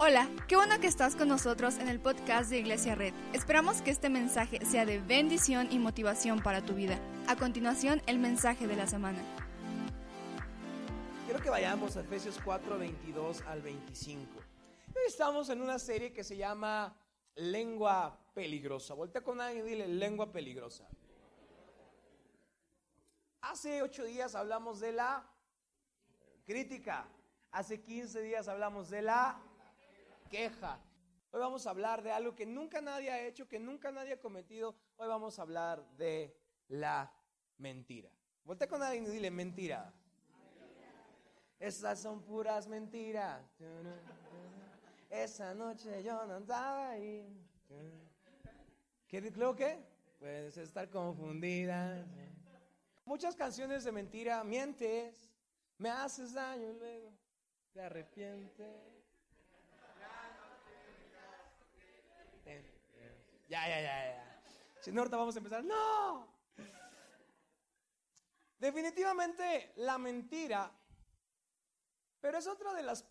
Hola, qué bueno que estás con nosotros en el podcast de Iglesia Red. Esperamos que este mensaje sea de bendición y motivación para tu vida. A continuación, el mensaje de la semana. Quiero que vayamos a Efesios 4, 22 al 25. Hoy estamos en una serie que se llama Lengua Peligrosa. Voltea con alguien y dile lengua peligrosa. Hace ocho días hablamos de la crítica. Hace 15 días hablamos de la queja. Hoy vamos a hablar de algo que nunca nadie ha hecho, que nunca nadie ha cometido. Hoy vamos a hablar de la mentira. Voltea con alguien y dile mentira. Esas son puras mentiras. Esa noche yo no andaba ahí. ¿Qué creo que? Puedes estar confundida. Muchas canciones de mentira, mientes, me haces daño y luego te arrepientes. Ya, ya, ya, ya. Si no, ahorita vamos a empezar. No. Definitivamente la mentira, pero es otro de, las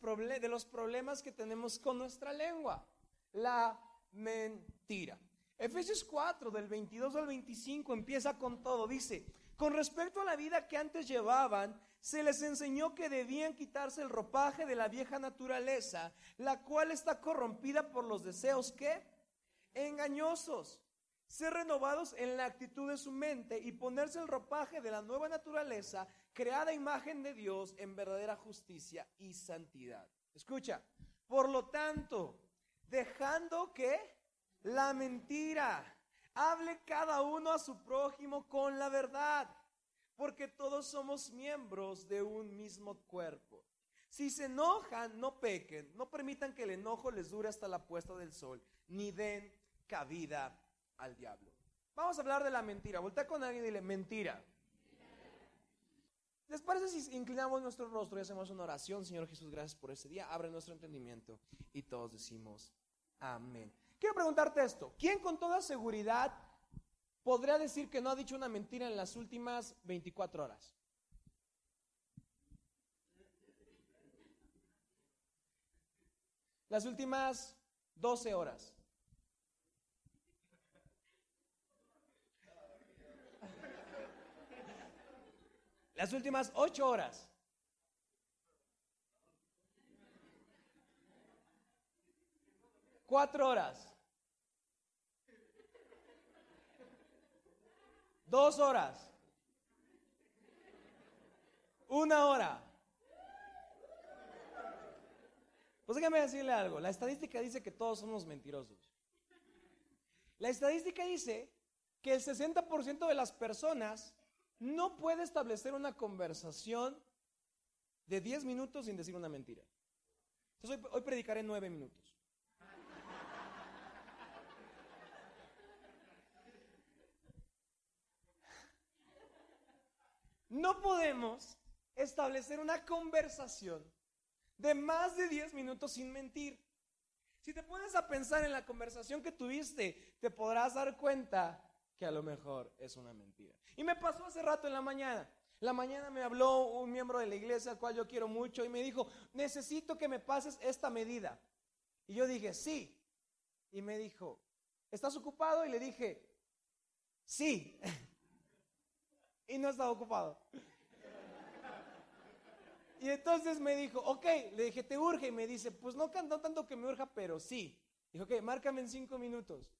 los problemas que tenemos con nuestra lengua. La mentira. Efesios 4, del 22 al 25, empieza con todo. Dice, con respecto a la vida que antes llevaban, se les enseñó que debían quitarse el ropaje de la vieja naturaleza, la cual está corrompida por los deseos que engañosos, ser renovados en la actitud de su mente y ponerse el ropaje de la nueva naturaleza, creada imagen de Dios en verdadera justicia y santidad. Escucha, por lo tanto, dejando que la mentira hable cada uno a su prójimo con la verdad, porque todos somos miembros de un mismo cuerpo. Si se enojan, no pequen, no permitan que el enojo les dure hasta la puesta del sol, ni den cabida al diablo. Vamos a hablar de la mentira. Voltea con alguien y dile, mentira. ¿Les parece si inclinamos nuestro rostro y hacemos una oración? Señor Jesús, gracias por este día. Abre nuestro entendimiento y todos decimos amén. Quiero preguntarte esto. ¿Quién con toda seguridad podría decir que no ha dicho una mentira en las últimas 24 horas? Las últimas 12 horas. Las últimas ocho horas. Cuatro horas. Dos horas. Una hora. Pues déjame decirle algo. La estadística dice que todos somos mentirosos. La estadística dice que el 60% de las personas no puede establecer una conversación de 10 minutos sin decir una mentira. Entonces hoy, predicaré 9 minutos. No podemos establecer una conversación de más de 10 minutos sin mentir. Si te pones a pensar en la conversación que tuviste, te podrás dar cuenta que a lo mejor es una mentira. Y me pasó hace rato en la mañana. La mañana me habló un miembro de la iglesia al cual yo quiero mucho y me dijo, necesito que me pases esta medida. Y yo dije, sí. Y me dijo, ¿estás ocupado? Y le dije, sí. y no estaba ocupado. Y entonces me dijo, ok, le dije, ¿te urge? Y me dice, pues no, no tanto que me urja, pero sí. Dijo, ok, márcame en cinco minutos.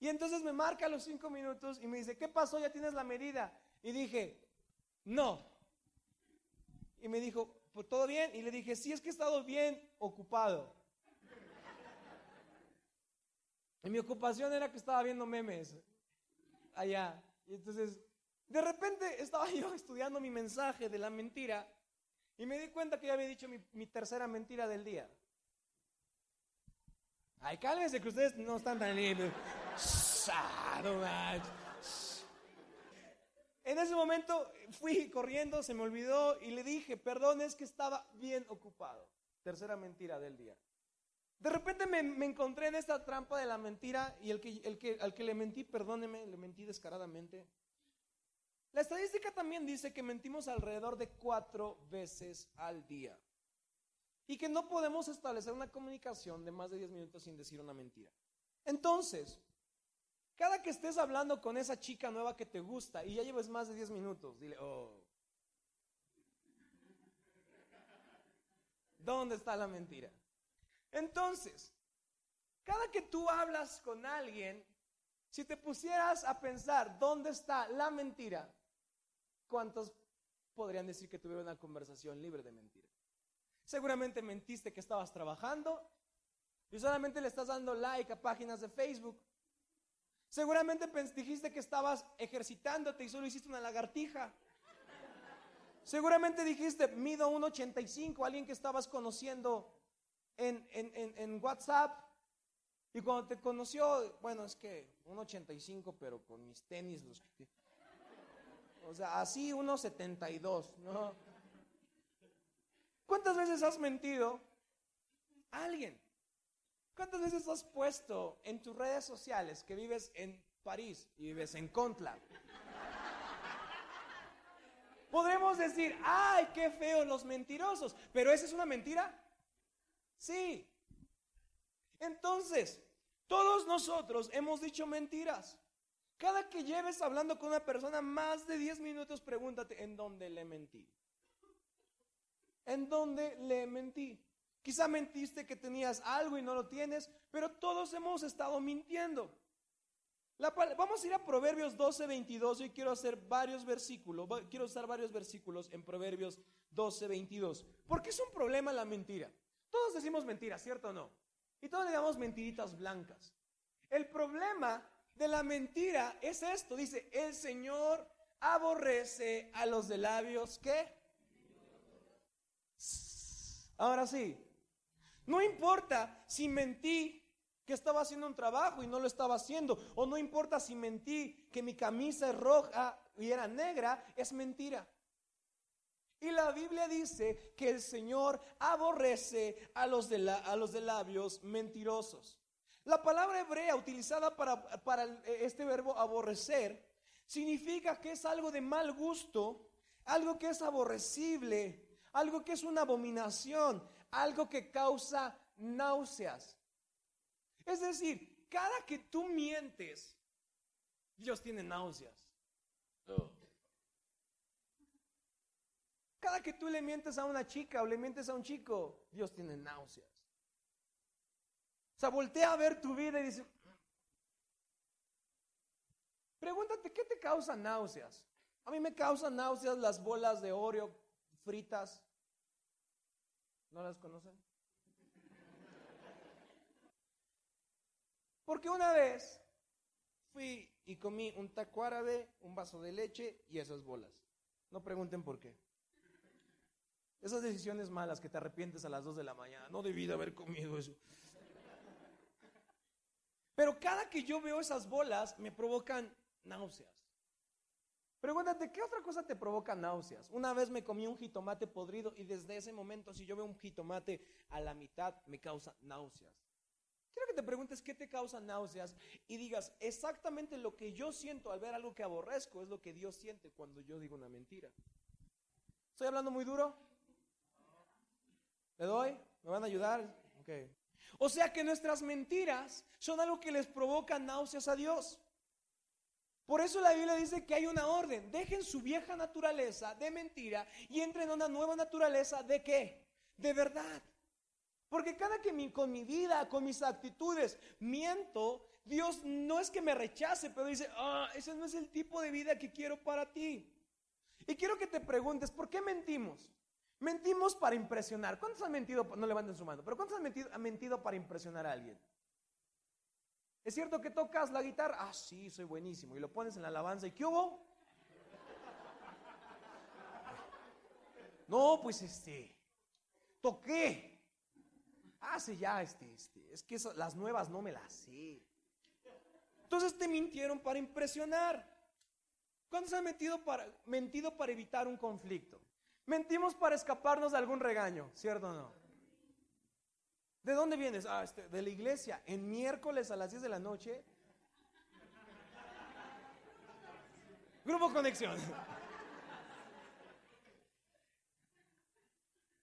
Y entonces me marca los cinco minutos y me dice, ¿qué pasó? ¿Ya tienes la medida? Y dije, no. Y me dijo, pues todo bien. Y le dije, sí, es que he estado bien ocupado. Y mi ocupación era que estaba viendo memes allá. Y entonces, de repente estaba yo estudiando mi mensaje de la mentira y me di cuenta que ya había dicho mi, mi tercera mentira del día. Ay, cálmense que ustedes no están tan libres. En ese momento fui corriendo, se me olvidó y le dije, perdón, es que estaba bien ocupado. Tercera mentira del día. De repente me, encontré en esta trampa de la mentira y el que, el que, al que le mentí, perdóneme, le mentí descaradamente. La estadística también dice que mentimos alrededor de cuatro veces al día. y que no podemos establecer una comunicación de más de 10 minutos sin decir una mentira. Entonces, cada que estés hablando con esa chica nueva que te gusta y ya lleves más de 10 minutos, dile, oh, ¿dónde está la mentira? Entonces, cada que tú hablas con alguien, si te pusieras a pensar dónde está la mentira, ¿cuántos podrían decir que tuvieron una conversación libre de mentira? Seguramente mentiste que estabas trabajando y solamente le estás dando like a páginas de Facebook. Seguramente dijiste que estabas ejercitándote y solo hiciste una lagartija. Seguramente dijiste, mido 1,85, alguien que estabas conociendo en, en, WhatsApp. Y cuando te conoció, bueno, es que 1,85, pero con mis tenis, los O sea, así 1,72, ¿no? ¿Cuántas veces has mentido a alguien? ¿Cuántas veces has puesto en tus redes sociales que vives en París y vives en Contla? Podremos decir, ay, qué feos los mentirosos, pero ¿esa es una mentira? Sí. Entonces, todos nosotros hemos dicho mentiras. Cada que lleves hablando con una persona más de 10 minutos, pregúntate, ¿en dónde le mentí? en donde le mentí. Quizá mentiste que tenías algo y no lo tienes, pero todos hemos estado mintiendo. vamos a ir a Proverbios 12, 22. Hoy quiero hacer varios versículos, quiero usar varios versículos en Proverbios 12, 22. Porque es un problema la mentira. Todos decimos mentiras, ¿cierto o no? Y todos le damos mentiritas blancas. El problema de la mentira es esto. Dice, el Señor aborrece a los de labios que Ahora sí, no importa si mentí que estaba haciendo un trabajo y no lo estaba haciendo, o no importa si mentí que mi camisa es roja y era negra, es mentira. Y la Biblia dice que el Señor aborrece a los de, a los de labios mentirosos. La palabra hebrea utilizada para, para este verbo aborrecer significa que es algo de mal gusto, algo que es aborrecible, algo que es una abominación, algo que causa náuseas. Es decir, cada que tú mientes, Dios tiene náuseas. Cada que tú le mientes a una chica o le mientes a un chico, Dios tiene náuseas. O sea, voltea a ver tu vida y dice, pregúntate, ¿qué te causa náuseas? A mí me causan náuseas las bolas de Oreo fritas. ¿No las conocen? Porque una vez fui y comí un taco árabe, un vaso de leche y esas bolas. No pregunten por qué. Esas decisiones malas que te arrepientes a las 2 de la mañana. No debí de haber comido eso. Pero cada que yo veo esas bolas me provocan náuseas. Pregúntate, ¿qué otra cosa te provoca náuseas? Una vez me comí un jitomate podrido y desde ese momento, si yo veo un jitomate a la mitad, me causa náuseas. Quiero que te preguntes qué te causa náuseas y digas exactamente lo que yo siento al ver algo que aborrezco, es lo que Dios siente cuando yo digo una mentira. ¿Estoy hablando muy duro? ¿Le doy? ¿Me van a ayudar? Okay. O sea que nuestras mentiras son algo que les provoca náuseas a Dios. Por eso la Biblia dice que hay una orden. Dejen su vieja naturaleza de mentira y entren en una nueva naturaleza de qué? De verdad. Porque cada que con mi vida, con mis actitudes, miento, Dios no es que me rechace, pero dice, ah, ese no es el tipo de vida que quiero para ti. Y quiero que te preguntes, ¿por qué mentimos? Mentimos para impresionar. ¿Cuántos han mentido? No levanten su mano, pero ¿cuántos han mentido, han mentido para impresionar a alguien? ¿Es cierto que tocas la guitarra? Ah, sí, soy buenísimo. Y lo pones en la alabanza. ¿Y qué hubo? No, pues este, toqué. Ah, sí, ya, este, este. Es que las nuevas no me las sé. Entonces te mintieron para impresionar. ¿Cuándo se han mentido para, mentido para evitar un conflicto? Mentimos para escaparnos de algún regaño, ¿cierto o no? ¿De dónde vienes? Ah, este, de la iglesia. En miércoles a las 10 de la noche. Grupo Conexión.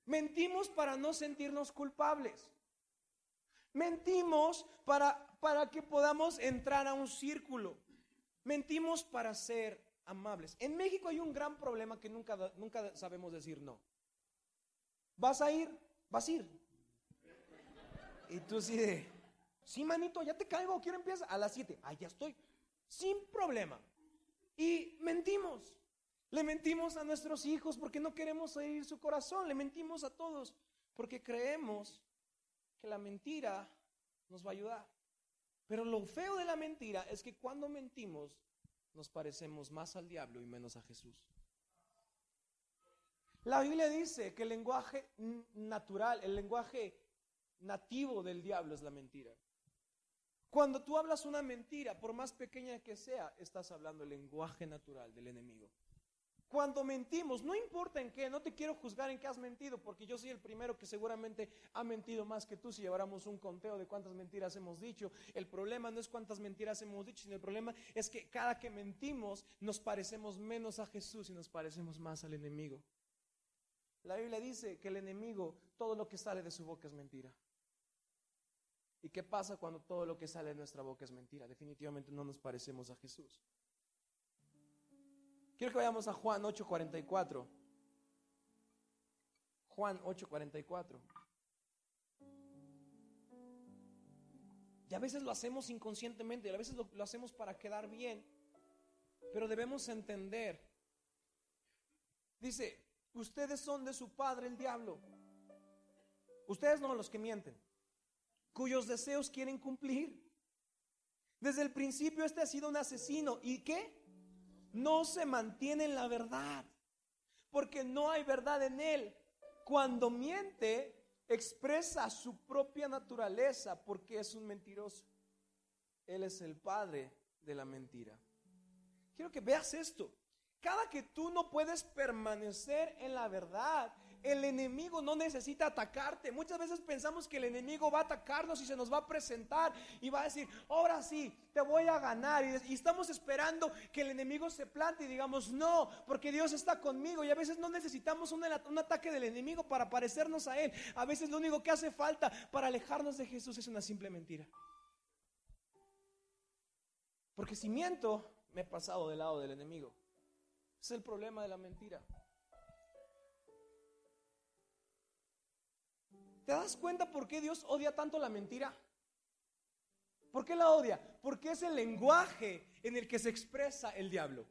Mentimos para no sentirnos culpables. Mentimos para, para que podamos entrar a un círculo. Mentimos para ser amables. En México hay un gran problema que nunca, nunca sabemos decir no. ¿Vas a ir? Vas a ir. Y tú sí de, sí, manito, ya te caigo, quiero empieza a las 7. Ah, ya estoy. Sin problema. Y mentimos. Le mentimos a nuestros hijos porque no queremos oír su corazón. Le mentimos a todos porque creemos que la mentira nos va a ayudar. Pero lo feo de la mentira es que cuando mentimos nos parecemos más al diablo y menos a Jesús. La Biblia dice que el lenguaje natural, el lenguaje nativo del diablo es la mentira. Cuando tú hablas una mentira, por más pequeña que sea, estás hablando el lenguaje natural del enemigo. Cuando mentimos, no importa en qué, no te quiero juzgar en qué has mentido, porque yo soy el primero que seguramente ha mentido más que tú si lleváramos un conteo de cuántas mentiras hemos dicho. El problema no es cuántas mentiras hemos dicho, sino el problema es que cada que mentimos nos parecemos menos a Jesús y nos parecemos más al enemigo. La Biblia dice que el enemigo, todo lo que sale de su boca es mentira. ¿Y qué pasa cuando todo lo que sale de nuestra boca es mentira? Definitivamente no nos parecemos a Jesús. Quiero que vayamos a Juan 8:44. Juan 8:44. Y a veces lo hacemos inconscientemente, y a veces lo, lo, hacemos para quedar bien, pero debemos entender. Dice, ustedes son de su padre el diablo. Ustedes no los que mienten, cuyos deseos quieren cumplir. Desde el principio este ha sido un asesino. ¿Y qué? no se mantiene en la verdad, porque no hay verdad en él. Cuando miente, expresa su propia naturaleza porque es un mentiroso. Él es el padre de la mentira. Quiero que veas esto. Cada que tú no puedes permanecer en la verdad, el enemigo no necesita atacarte. Muchas veces pensamos que el enemigo va a atacarnos y se nos va a presentar y va a decir, ahora sí, te voy a ganar. Y, estamos esperando que el enemigo se plante y digamos, no, porque Dios está conmigo. Y a veces no necesitamos un, un ataque del enemigo para parecernos a Él. A veces lo único que hace falta para alejarnos de Jesús es una simple mentira. Porque si miento, me he pasado del lado del enemigo. Es el problema de la mentira. ¿Te das cuenta por qué Dios odia tanto la mentira? ¿Por qué la odia? Porque es el lenguaje en el que se expresa el diablo.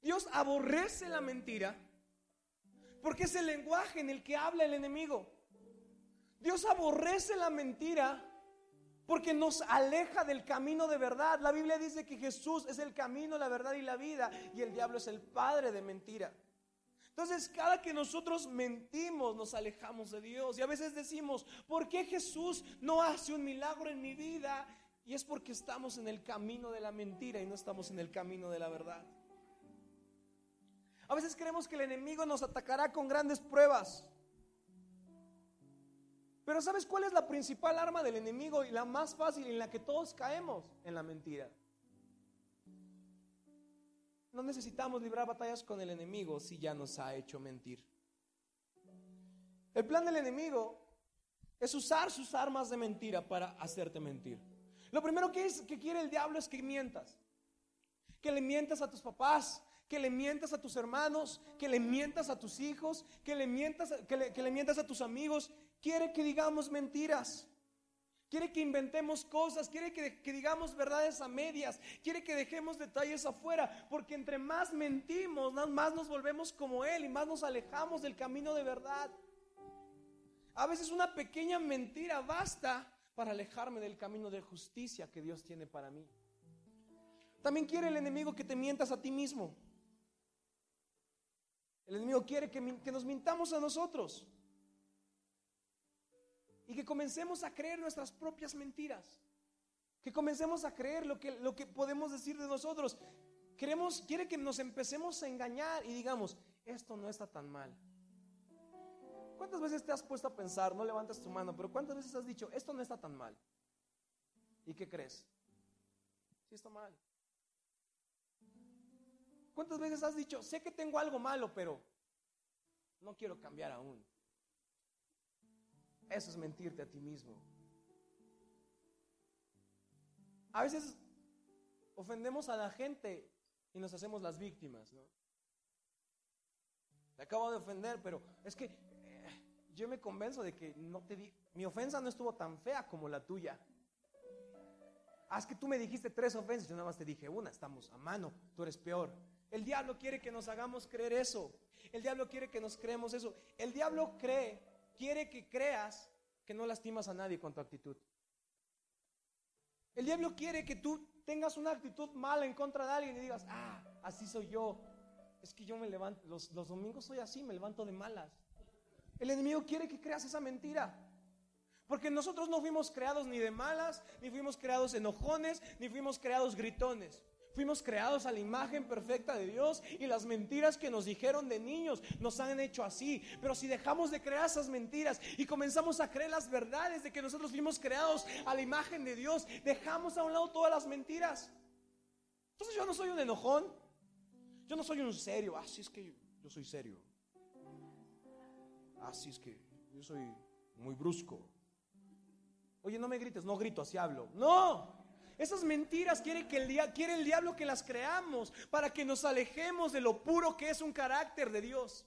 Dios aborrece la mentira porque es el lenguaje en el que habla el enemigo. Dios aborrece la mentira porque nos aleja del camino de verdad. La Biblia dice que Jesús es el camino, la verdad y la vida y el diablo es el padre de mentira. Entonces, cada que nosotros mentimos, nos alejamos de Dios. Y a veces decimos, ¿por qué Jesús no hace un milagro en mi vida? Y es porque estamos en el camino de la mentira y no estamos en el camino de la verdad. A veces creemos que el enemigo nos atacará con grandes pruebas. Pero ¿sabes cuál es la principal arma del enemigo y la más fácil en la que todos caemos? En la mentira. No necesitamos librar batallas con el enemigo si ya nos ha hecho mentir. El plan del enemigo es usar sus armas de mentira para hacerte mentir. Lo primero que, es, que quiere el diablo es que mientas. Que le mientas a tus papás, que le mientas a tus hermanos, que le mientas a tus hijos, que le mientas, que que le mientas a tus amigos. Quiere que digamos mentiras. Quiere que inventemos cosas, quiere que, digamos verdades a medias, quiere que dejemos detalles afuera, porque entre más mentimos, más nos volvemos como Él y más nos alejamos del camino de verdad. A veces una pequeña mentira basta para alejarme del camino de justicia que Dios tiene para mí. También quiere el enemigo que te mientas a ti mismo. El enemigo quiere que, que nos mintamos a nosotros y que comencemos a creer nuestras propias mentiras. Que comencemos a creer lo que, lo que podemos decir de nosotros. Queremos, quiere que nos empecemos a engañar y digamos, esto no está tan mal. ¿Cuántas veces te has puesto a pensar, no levantas tu mano, pero cuántas veces has dicho, esto no está tan mal? ¿Y qué crees? Sí está mal. ¿Cuántas veces has dicho, sé que tengo algo malo, pero no quiero cambiar aún. Eso es mentirte a ti mismo. A veces ofendemos a la gente y nos hacemos las víctimas, ¿no? Te acabo de ofender, pero es que eh, yo me convenzo de que no te di, mi ofensa no estuvo tan fea como la tuya. Es que tú me dijiste tres ofensas, yo nada más te dije una, estamos a mano, tú eres peor. El diablo quiere que nos hagamos creer eso. El diablo quiere que nos creemos eso. El diablo cree, quiere que creas que no lastimas a nadie con tu actitud. El diablo quiere que tú tengas una actitud mala en contra de alguien y digas, ah, así soy yo. Es que yo me levanto, los, los domingos soy así, me levanto de malas. El enemigo quiere que creas esa mentira. Porque nosotros no fuimos creados ni de malas, ni fuimos creados enojones, ni fuimos creados gritones. Fuimos creados a la imagen perfecta de Dios y las mentiras que nos dijeron de niños nos han hecho así. Pero si dejamos de crear esas mentiras y comenzamos a creer las verdades de que nosotros fuimos creados a la imagen de Dios, dejamos a un lado todas las mentiras. Entonces yo no soy un enojón, yo no soy un serio, así es que yo soy serio. Así es que yo soy muy brusco. Oye, no me grites, no grito, así hablo. No, esas mentiras quiere, que el, quiere el diablo que las creamos para que nos alejemos de lo puro que es un carácter de Dios.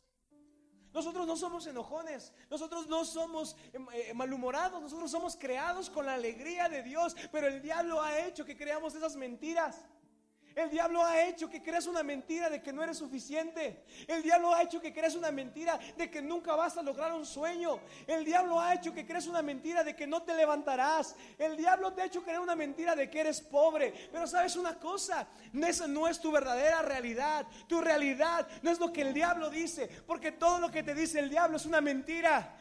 Nosotros no somos enojones, nosotros no somos em, eh, malhumorados, nosotros somos creados con la alegría de Dios, pero el diablo ha hecho que creamos esas mentiras. El diablo ha hecho que creas una mentira de que no eres suficiente. El diablo ha hecho que creas una mentira de que nunca vas a lograr un sueño. El diablo ha hecho que creas una mentira de que no te levantarás. El diablo te ha hecho creer una mentira de que eres pobre. Pero sabes una cosa, esa no es tu verdadera realidad. Tu realidad no es lo que el diablo dice, porque todo lo que te dice el diablo es una mentira.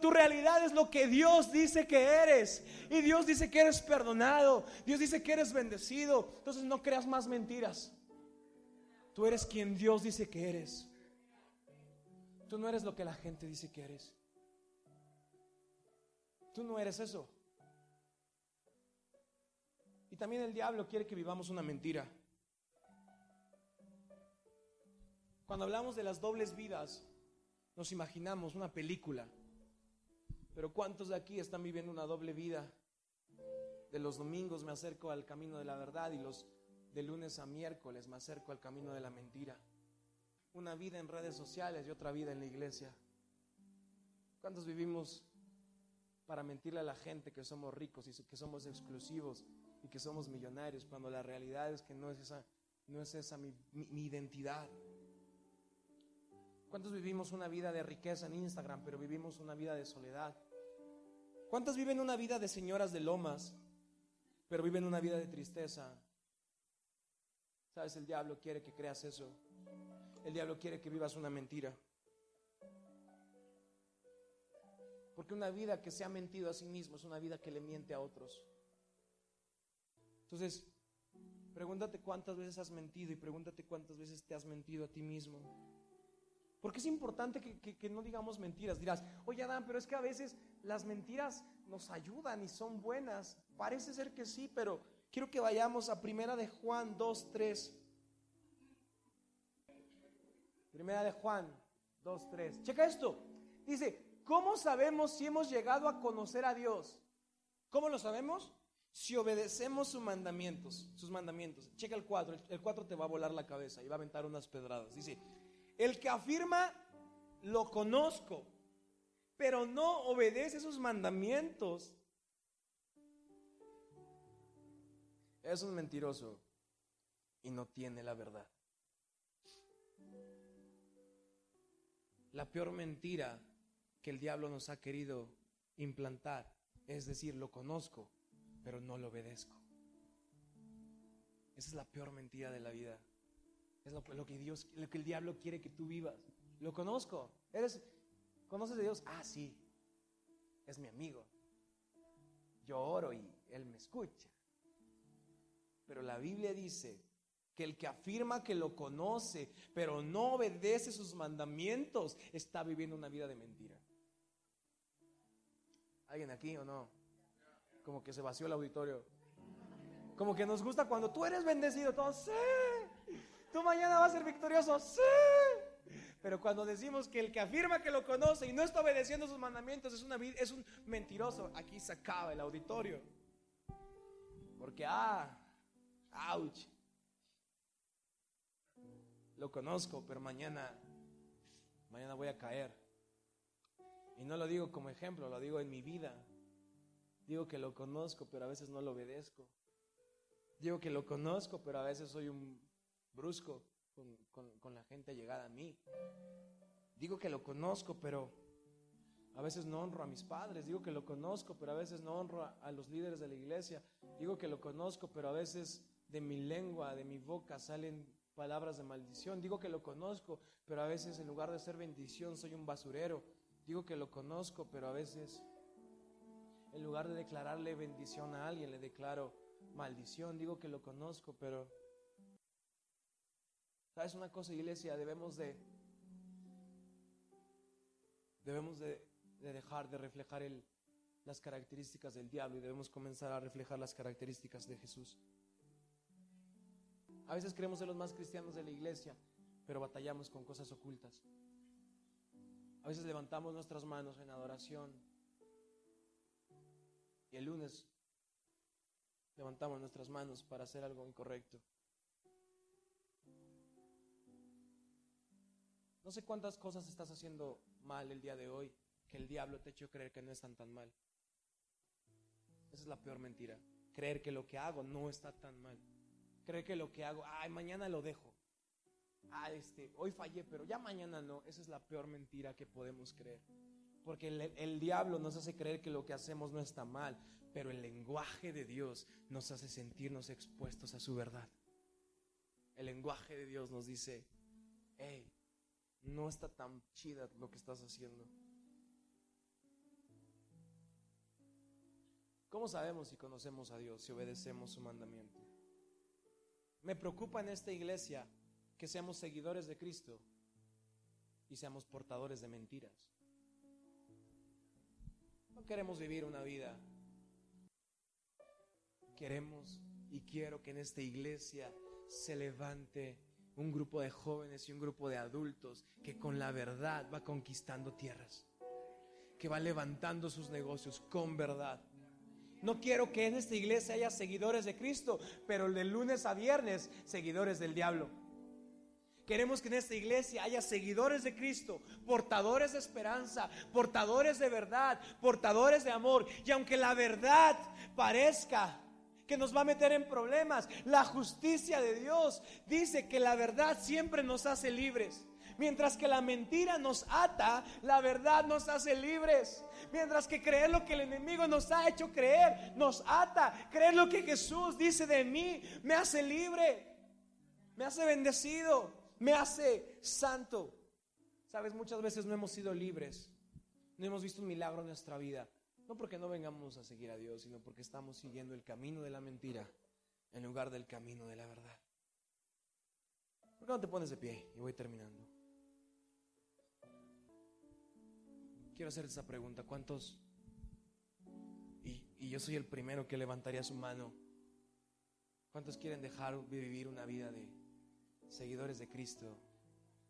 tu realidad es lo que Dios dice que eres. Y Dios dice que eres perdonado. Dios dice que eres bendecido. Entonces no creas más mentiras. Tú eres quien Dios dice que eres. Tú no eres lo que la gente dice que eres. Tú no eres eso. Y también el diablo quiere que vivamos una mentira. Cuando hablamos de las dobles vidas, nos imaginamos una película. Pero ¿cuántos de aquí están viviendo una doble vida? De los domingos me acerco al camino de la verdad y los de lunes a miércoles me acerco al camino de la mentira. Una vida en redes sociales y otra vida en la iglesia. ¿Cuántos vivimos para mentirle a la gente que somos ricos y que somos exclusivos y que somos millonarios cuando la realidad es que no es esa, no es esa mi, identidad? ¿Cuántos vivimos una vida de riqueza en Instagram, pero vivimos una vida de soledad? ¿Cuántas viven una vida de señoras de lomas, pero viven una vida de tristeza? Sabes, el diablo quiere que creas eso. El diablo quiere que vivas una mentira. Porque una vida que se ha mentido a sí mismo es una vida que le miente a otros. Entonces, pregúntate cuántas veces has mentido y pregúntate cuántas veces te has mentido a ti mismo. Porque es importante que, que, no digamos mentiras. Dirás, oye Adán, pero es que a veces las mentiras nos ayudan y son buenas. Parece ser que sí, pero Quiero que vayamos a Primera de Juan 2, 3. Primera de Juan 2, 3. Checa esto. Dice, ¿cómo sabemos si hemos llegado a conocer a Dios? ¿Cómo lo sabemos? Si obedecemos sus mandamientos, sus mandamientos. Checa el 4, el 4 te va a volar la cabeza y va a aventar unas pedradas. Dice, el que afirma, lo conozco, pero no obedece sus mandamientos, es un mentiroso y no tiene la verdad. La peor mentira que el diablo nos ha querido implantar es decir, lo conozco, pero no lo obedezco. Esa es la peor mentira de la vida. Es lo, que Dios, lo que el diablo quiere que tú vivas. Lo conozco. Eres, ¿conoces a Dios? Ah, sí. Es mi amigo. Yo oro y él me escucha. Pero la Biblia dice que el que afirma que lo conoce, pero no obedece sus mandamientos, está viviendo una vida de mentira. ¿Alguien aquí o no? Como que se vació el auditorio. Como que nos gusta cuando tú eres bendecido, todos, sí. Tú mañana vas a ser victorioso, sí. Pero cuando decimos que el que afirma que lo conoce y no está obedeciendo sus mandamientos es, una, es un mentiroso, aquí se acaba el auditorio. Porque, ah, ouch. Lo conozco, pero mañana, mañana voy a caer. Y no lo digo como ejemplo, lo digo en mi vida. Digo que lo conozco, pero a veces no lo obedezco. Digo que lo conozco, pero a veces soy un brusco con, la gente llegada a mí. Digo que lo conozco, pero a veces no honro a mis padres. Digo que lo conozco, pero a veces no honro a, los líderes de la iglesia. Digo que lo conozco, pero a veces de mi lengua, de mi boca salen palabras de maldición. Digo que lo conozco, pero a veces en lugar de ser bendición soy un basurero. Digo que lo conozco, pero a veces en lugar de declararle bendición a alguien le declaro maldición. Digo que lo conozco, pero ¿Sabes una cosa, iglesia? Debemos de debemos de, dejar de reflejar las características del diablo y debemos comenzar a reflejar las características de Jesús. A veces creemos ser los más cristianos de la iglesia, pero batallamos con cosas ocultas. A veces levantamos nuestras manos en adoración y el lunes levantamos nuestras manos para hacer algo incorrecto. No sé cuántas cosas estás haciendo mal el día de hoy que el diablo te ha hecho creer que no están tan mal. Esa es la peor mentira. Creer que lo que hago no está tan mal. Creer que lo que hago, ay, mañana lo dejo. Ah, este, hoy fallé, pero ya mañana no. Esa es la peor mentira que podemos creer. Porque el, el, diablo nos hace creer que lo que hacemos no está mal, pero el lenguaje de Dios nos hace sentirnos expuestos a su verdad. El lenguaje de Dios nos dice, hey, no está tan chida lo que estás haciendo. ¿Cómo sabemos si conocemos a Dios, si obedecemos su mandamiento? Me preocupa en esta iglesia que seamos seguidores de Cristo y seamos portadores de mentiras. No queremos vivir una vida. Queremos y quiero que en esta iglesia se levante un grupo de jóvenes y un grupo de adultos que con la verdad va conquistando tierras, que va levantando sus negocios con verdad. No quiero que en esta iglesia haya seguidores de Cristo, pero de lunes a viernes seguidores del diablo. Queremos que en esta iglesia haya seguidores de Cristo, portadores de esperanza, portadores de verdad, portadores de amor. Y aunque la verdad parezca que nos va a meter en problemas. La justicia de Dios dice que la verdad siempre nos hace libres. Mientras que la mentira nos ata, la verdad nos hace libres. Mientras que creer lo que el enemigo nos ha hecho creer nos ata. Creer lo que Jesús dice de mí me hace libre. Me hace bendecido. Me hace santo. Sabes, muchas veces no hemos sido libres. No hemos visto un milagro en nuestra vida. No porque no vengamos a seguir a Dios, sino porque estamos siguiendo el camino de la mentira en lugar del camino de la verdad. ¿Por qué no te pones de pie? Y voy terminando. Quiero hacer esa pregunta. ¿Cuántos? Y, yo soy el primero que levantaría su mano. ¿Cuántos quieren dejar de vivir una vida de seguidores de Cristo,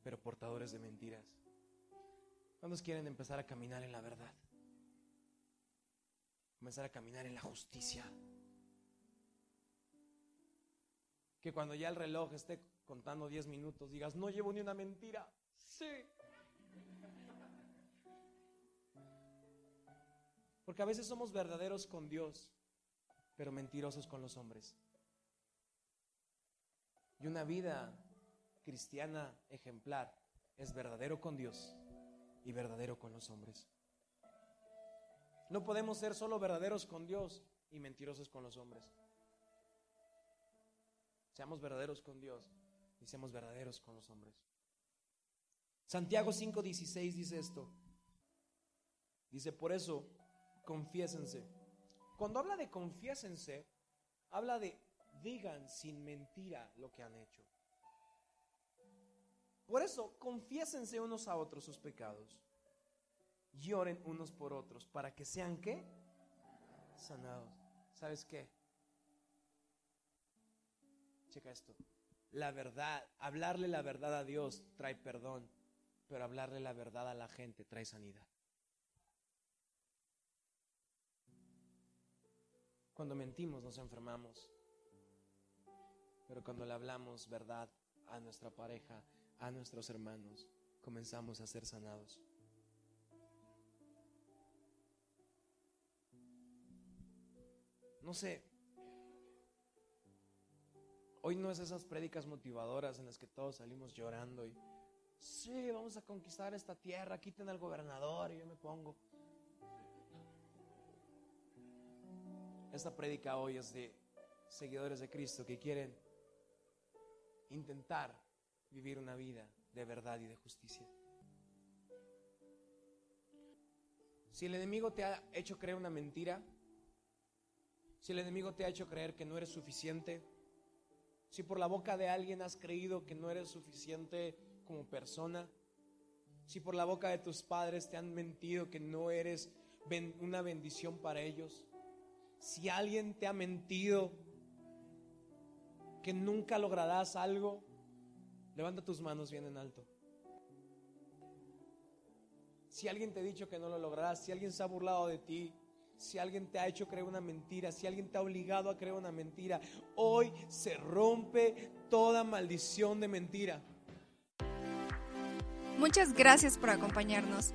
pero portadores de mentiras? ¿Cuántos quieren empezar a caminar en la verdad? comenzar a caminar en la justicia. Que cuando ya el reloj esté contando 10 minutos digas, no llevo ni una mentira. Sí. Porque a veces somos verdaderos con Dios, pero mentirosos con los hombres. Y una vida cristiana ejemplar es verdadero con Dios y verdadero con los hombres. No podemos ser solo verdaderos con Dios y mentirosos con los hombres. Seamos verdaderos con Dios y seamos verdaderos con los hombres. Santiago 5:16 dice esto. Dice, por eso, confiésense. Cuando habla de confiésense, habla de digan sin mentira lo que han hecho. Por eso, confiésense unos a otros sus pecados lloren unos por otros para que sean qué? Sanados. ¿Sabes qué? Checa esto. La verdad, hablarle la verdad a Dios trae perdón, pero hablarle la verdad a la gente trae sanidad. Cuando mentimos nos enfermamos, pero cuando le hablamos verdad a nuestra pareja, a nuestros hermanos, comenzamos a ser sanados. No sé, hoy no es esas prédicas motivadoras en las que todos salimos llorando y, sí, vamos a conquistar esta tierra, quiten al gobernador y yo me pongo. Esta prédica hoy es de seguidores de Cristo que quieren intentar vivir una vida de verdad y de justicia. Si el enemigo te ha hecho creer una mentira, si el enemigo te ha hecho creer que no eres suficiente, si por la boca de alguien has creído que no eres suficiente como persona, si por la boca de tus padres te han mentido que no eres una bendición para ellos, si alguien te ha mentido que nunca lograrás algo, levanta tus manos bien en alto. Si alguien te ha dicho que no lo lograrás, si alguien se ha burlado de ti, si alguien te ha hecho creer una mentira, si alguien te ha obligado a creer una mentira, hoy se rompe toda maldición de mentira. Muchas gracias por acompañarnos.